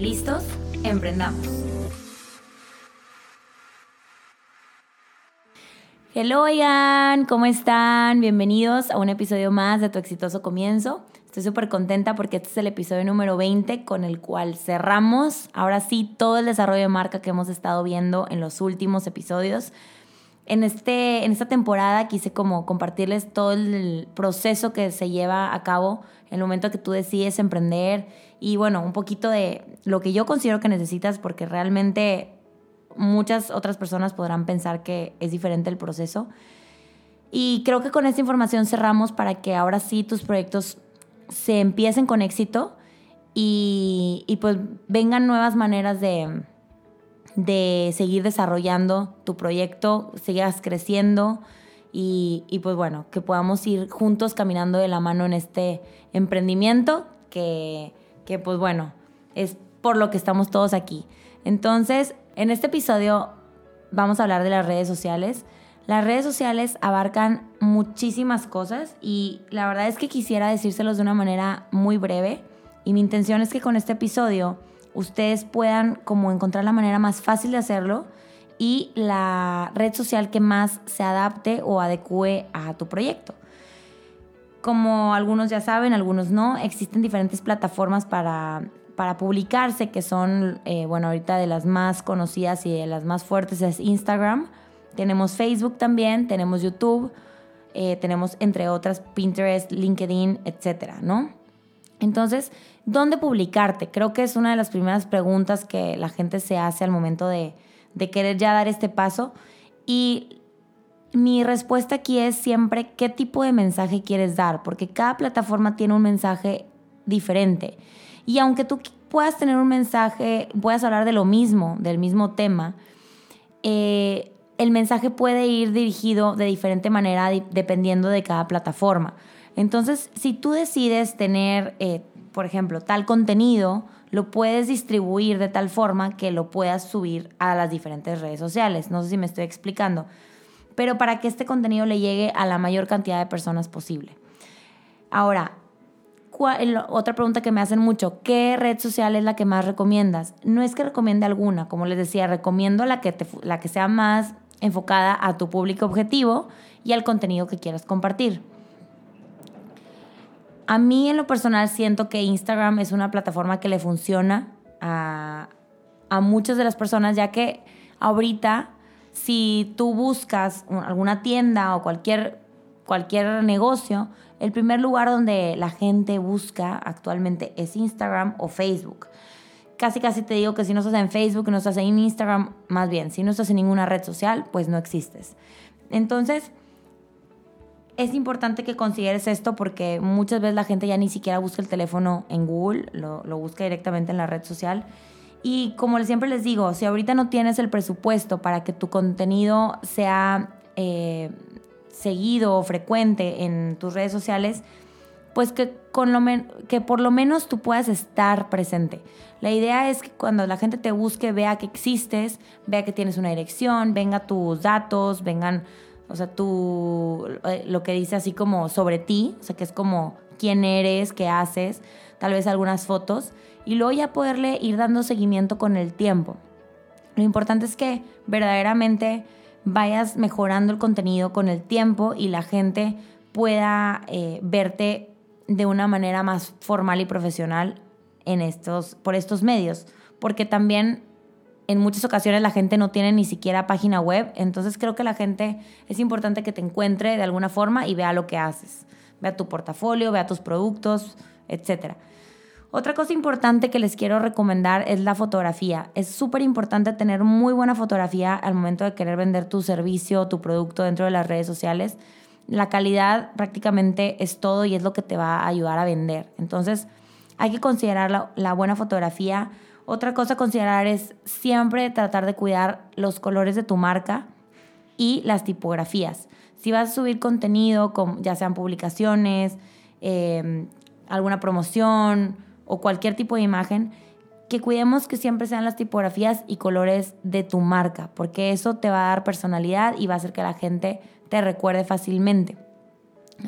¿Listos? Emprendamos. Hello, oigan, ¿cómo están? Bienvenidos a un episodio más de Tu Exitoso Comienzo. Estoy súper contenta porque este es el episodio número 20 con el cual cerramos ahora sí todo el desarrollo de marca que hemos estado viendo en los últimos episodios. En, este, en esta temporada quise como compartirles todo el proceso que se lleva a cabo en el momento que tú decides emprender y bueno, un poquito de lo que yo considero que necesitas porque realmente muchas otras personas podrán pensar que es diferente el proceso. Y creo que con esta información cerramos para que ahora sí tus proyectos se empiecen con éxito y, pues vengan nuevas maneras de, de seguir desarrollando tu proyecto, sigas creciendo y, y, pues bueno, que podamos ir juntos caminando de la mano en este emprendimiento que que pues bueno, es por lo que estamos todos aquí. Entonces, en este episodio vamos a hablar de las redes sociales. Las redes sociales abarcan muchísimas cosas y la verdad es que quisiera decírselos de una manera muy breve y mi intención es que con este episodio ustedes puedan como encontrar la manera más fácil de hacerlo y la red social que más se adapte o adecue a tu proyecto. Como algunos ya saben, algunos no, existen diferentes plataformas para, para publicarse, que son, eh, bueno, ahorita de las más conocidas y de las más fuertes es Instagram. Tenemos Facebook también, tenemos YouTube, eh, tenemos entre otras Pinterest, LinkedIn, etcétera, ¿no? Entonces, ¿dónde publicarte? Creo que es una de las primeras preguntas que la gente se hace al momento de, de querer ya dar este paso. Y mi respuesta aquí es siempre qué tipo de mensaje quieres dar, porque cada plataforma tiene un mensaje diferente. Y aunque tú puedas tener un mensaje, puedas hablar de lo mismo, del mismo tema, eh, el mensaje puede ir dirigido de diferente manera dependiendo de cada plataforma. Entonces, si tú decides tener, eh, por ejemplo, tal contenido, lo puedes distribuir de tal forma que lo puedas subir a las diferentes redes sociales. No sé si me estoy explicando pero para que este contenido le llegue a la mayor cantidad de personas posible. Ahora, otra pregunta que me hacen mucho, ¿qué red social es la que más recomiendas? No es que recomiende alguna, como les decía, recomiendo la que, la que sea más enfocada a tu público objetivo y al contenido que quieras compartir. A mí en lo personal siento que Instagram es una plataforma que le funciona a, a muchas de las personas, ya que ahorita si tú buscas alguna tienda o cualquier, cualquier negocio, el primer lugar donde la gente busca actualmente es Instagram o Facebook. Casi casi te digo que si no estás en Facebook, no estás en Instagram, más bien, si no estás en ninguna red social, pues no existes. Entonces, es importante que consideres esto porque muchas veces la gente ya ni siquiera busca el teléfono en Google, lo, lo busca directamente en la red social y como siempre les digo, si ahorita no tienes el presupuesto para que tu contenido sea eh, seguido o frecuente en tus redes sociales, pues que, con lo que por lo menos tú puedas estar presente. La idea es que cuando la gente te busque, vea que existes, vea que tienes una dirección, venga tus datos, vengan, o sea, tú, eh, lo que dice así como sobre ti, o sea, que es como quién eres, qué haces, tal vez algunas fotos y luego ya poderle ir dando seguimiento con el tiempo. Lo importante es que verdaderamente vayas mejorando el contenido con el tiempo y la gente pueda eh, verte de una manera más formal y profesional en estos, por estos medios. Porque también en muchas ocasiones la gente no tiene ni siquiera página web, entonces creo que la gente es importante que te encuentre de alguna forma y vea lo que haces. Vea tu portafolio, vea tus productos, etcétera. Otra cosa importante que les quiero recomendar es la fotografía. Es súper importante tener muy buena fotografía al momento de querer vender tu servicio o tu producto dentro de las redes sociales. La calidad prácticamente es todo y es lo que te va a ayudar a vender. Entonces hay que considerar la, buena fotografía. Otra cosa a considerar es siempre tratar de cuidar los colores de tu marca y las tipografías. Si vas a subir contenido, ya sean publicaciones, em, alguna promoción o cualquier tipo de imagen, que cuidemos que siempre sean las tipografías y colores de tu marca, porque eso te va a dar personalidad y va a hacer que la gente te recuerde fácilmente.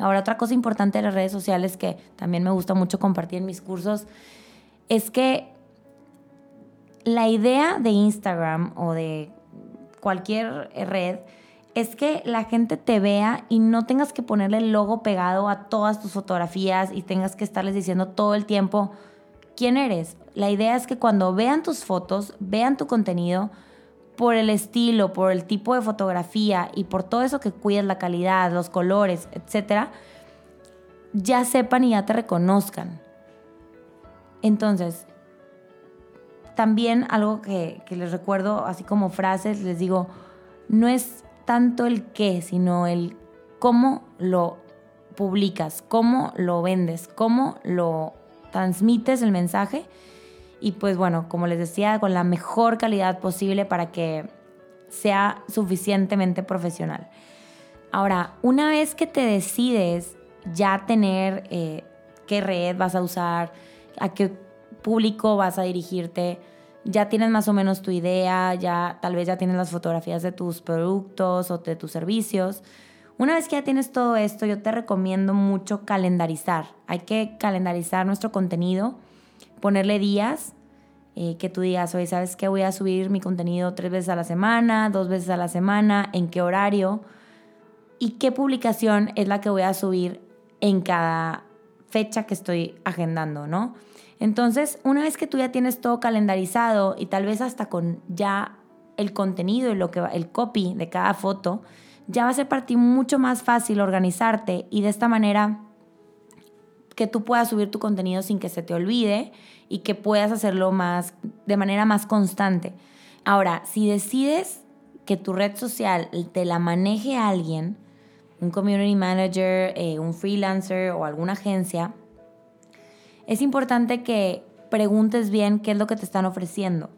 Ahora, otra cosa importante de las redes sociales que también me gusta mucho compartir en mis cursos es que la idea de Instagram o de cualquier red es que la gente te vea y no tengas que ponerle el logo pegado a todas tus fotografías y tengas que estarles diciendo todo el tiempo quién eres. La idea es que cuando vean tus fotos, vean tu contenido por el estilo, por el tipo de fotografía y por todo eso que cuidas, la calidad, los colores, etcétera, ya sepan y ya te reconozcan. Entonces, también algo que, que les recuerdo, así como frases, les digo, no es tanto el qué, sino el cómo lo publicas, cómo lo vendes, cómo lo transmites el mensaje. Y pues bueno, como les decía, con la mejor calidad posible para que sea suficientemente profesional. Ahora, una vez que te decides ya tener eh, qué red vas a usar, a qué público vas a dirigirte, ya tienes más o menos tu idea, ya tal vez ya tienes las fotografías de tus productos o de tus servicios. Una vez que ya tienes todo esto, yo te recomiendo mucho calendarizar. Hay que calendarizar nuestro contenido, ponerle días, eh, que tú digas, oye, ¿sabes qué? Voy a subir mi contenido tres veces a la semana, dos veces a la semana, en qué horario y qué publicación es la que voy a subir en cada fecha que estoy agendando, ¿no? Entonces, una vez que tú ya tienes todo calendarizado y tal vez hasta con ya el contenido y lo que el copy de cada foto, ya va a ser para ti mucho más fácil organizarte y de esta manera que tú puedas subir tu contenido sin que se te olvide y que puedas hacerlo más de manera más constante. Ahora, si decides que tu red social te la maneje alguien, un community manager, eh, un freelancer o alguna agencia, es importante que preguntes bien qué es lo que te están ofreciendo,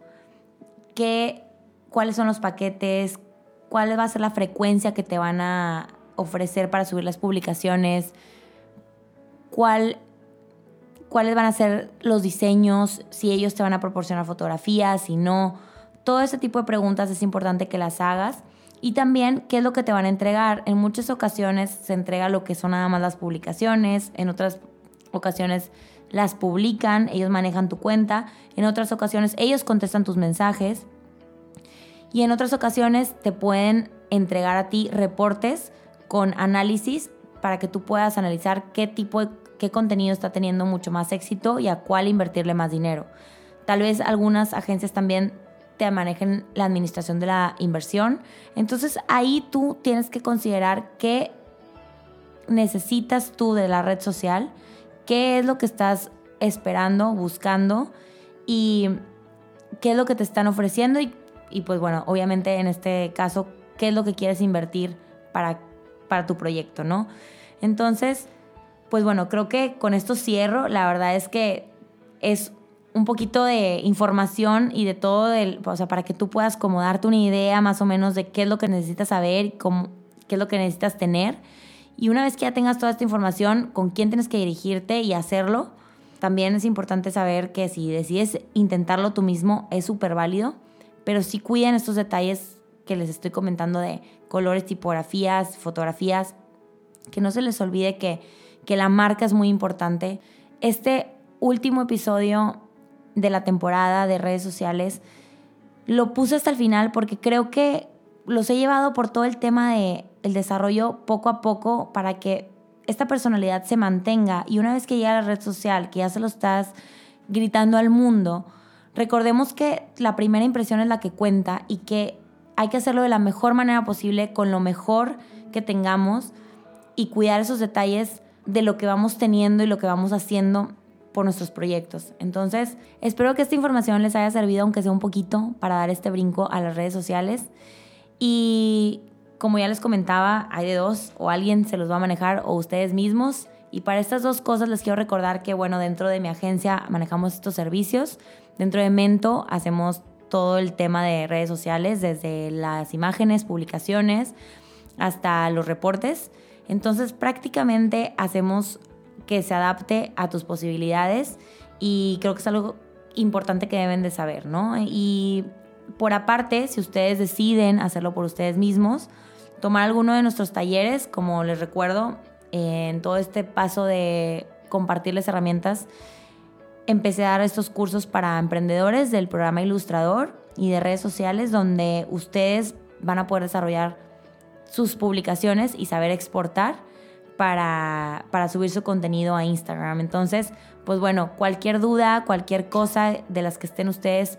qué, cuáles son los paquetes, cuál va a ser la frecuencia que te van a ofrecer para subir las publicaciones, cuál, cuáles van a ser los diseños, si ellos te van a proporcionar fotografías, si no. Todo ese tipo de preguntas es importante que las hagas. Y también qué es lo que te van a entregar. En muchas ocasiones se entrega lo que son nada más las publicaciones, en otras ocasiones las publican, ellos manejan tu cuenta, en otras ocasiones ellos contestan tus mensajes y en otras ocasiones te pueden entregar a ti reportes con análisis para que tú puedas analizar qué tipo de qué contenido está teniendo mucho más éxito y a cuál invertirle más dinero. Tal vez algunas agencias también te manejen la administración de la inversión. Entonces ahí tú tienes que considerar qué necesitas tú de la red social qué es lo que estás esperando, buscando y qué es lo que te están ofreciendo y, pues bueno, obviamente en este caso, qué es lo que quieres invertir para, para tu proyecto, ¿no? Entonces, pues bueno, creo que con esto cierro. La verdad es que es un poquito de información y de todo, el, o sea, para que tú puedas como darte una idea más o menos de qué es lo que necesitas saber y cómo, qué es lo que necesitas tener. Y una vez que ya tengas toda esta información, con quién tienes que dirigirte y hacerlo, también es importante saber que si decides intentarlo tú mismo es súper válido, pero sí cuiden estos detalles que les estoy comentando de colores, tipografías, fotografías, que no se les olvide que, que la marca es muy importante. Este último episodio de la temporada de redes sociales lo puse hasta el final porque creo que los he llevado por todo el tema de el desarrollo poco a poco para que esta personalidad se mantenga y una vez que llega a la red social, que ya se lo estás gritando al mundo, recordemos que la primera impresión es la que cuenta y que hay que hacerlo de la mejor manera posible, con lo mejor que tengamos y cuidar esos detalles de lo que vamos teniendo y lo que vamos haciendo por nuestros proyectos. Entonces, espero que esta información les haya servido, aunque sea un poquito, para dar este brinco a las redes sociales. Y como ya les comentaba, hay de dos, o alguien se los va a manejar o ustedes mismos. Y para estas dos cosas les quiero recordar que, bueno, dentro de mi agencia manejamos estos servicios. Dentro de Mento hacemos todo el tema de redes sociales, desde las imágenes, publicaciones, hasta los reportes. Entonces prácticamente hacemos que se adapte a tus posibilidades y creo que es algo importante que deben de saber, ¿no? Y por aparte, si ustedes deciden hacerlo por ustedes mismos, tomar alguno de nuestros talleres, como les recuerdo, en todo este paso de compartirles herramientas, empecé a dar estos cursos para emprendedores del programa Ilustrador y de redes sociales, donde ustedes van a poder desarrollar sus publicaciones y saber exportar para, para subir su contenido a Instagram. Entonces, pues bueno, cualquier duda, cualquier cosa de las que estén ustedes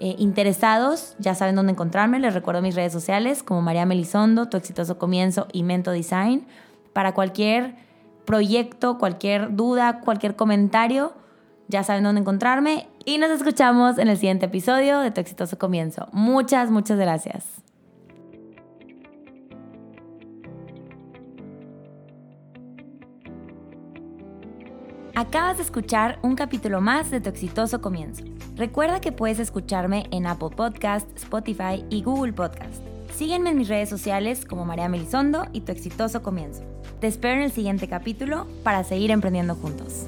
eh, interesados, ya saben dónde encontrarme. Les recuerdo mis redes sociales como María Melisondo, Tu Exitoso Comienzo y Mento Design. Para cualquier proyecto, cualquier duda, cualquier comentario, ya saben dónde encontrarme. Y nos escuchamos en el siguiente episodio de Tu Exitoso Comienzo. Muchas, muchas gracias. Acabas de escuchar un capítulo más de Tu Exitoso Comienzo. Recuerda que puedes escucharme en Apple Podcast, Spotify y Google Podcast. Sígueme en mis redes sociales como María Melisondo y Tu Exitoso Comienzo. Te espero en el siguiente capítulo para seguir emprendiendo juntos.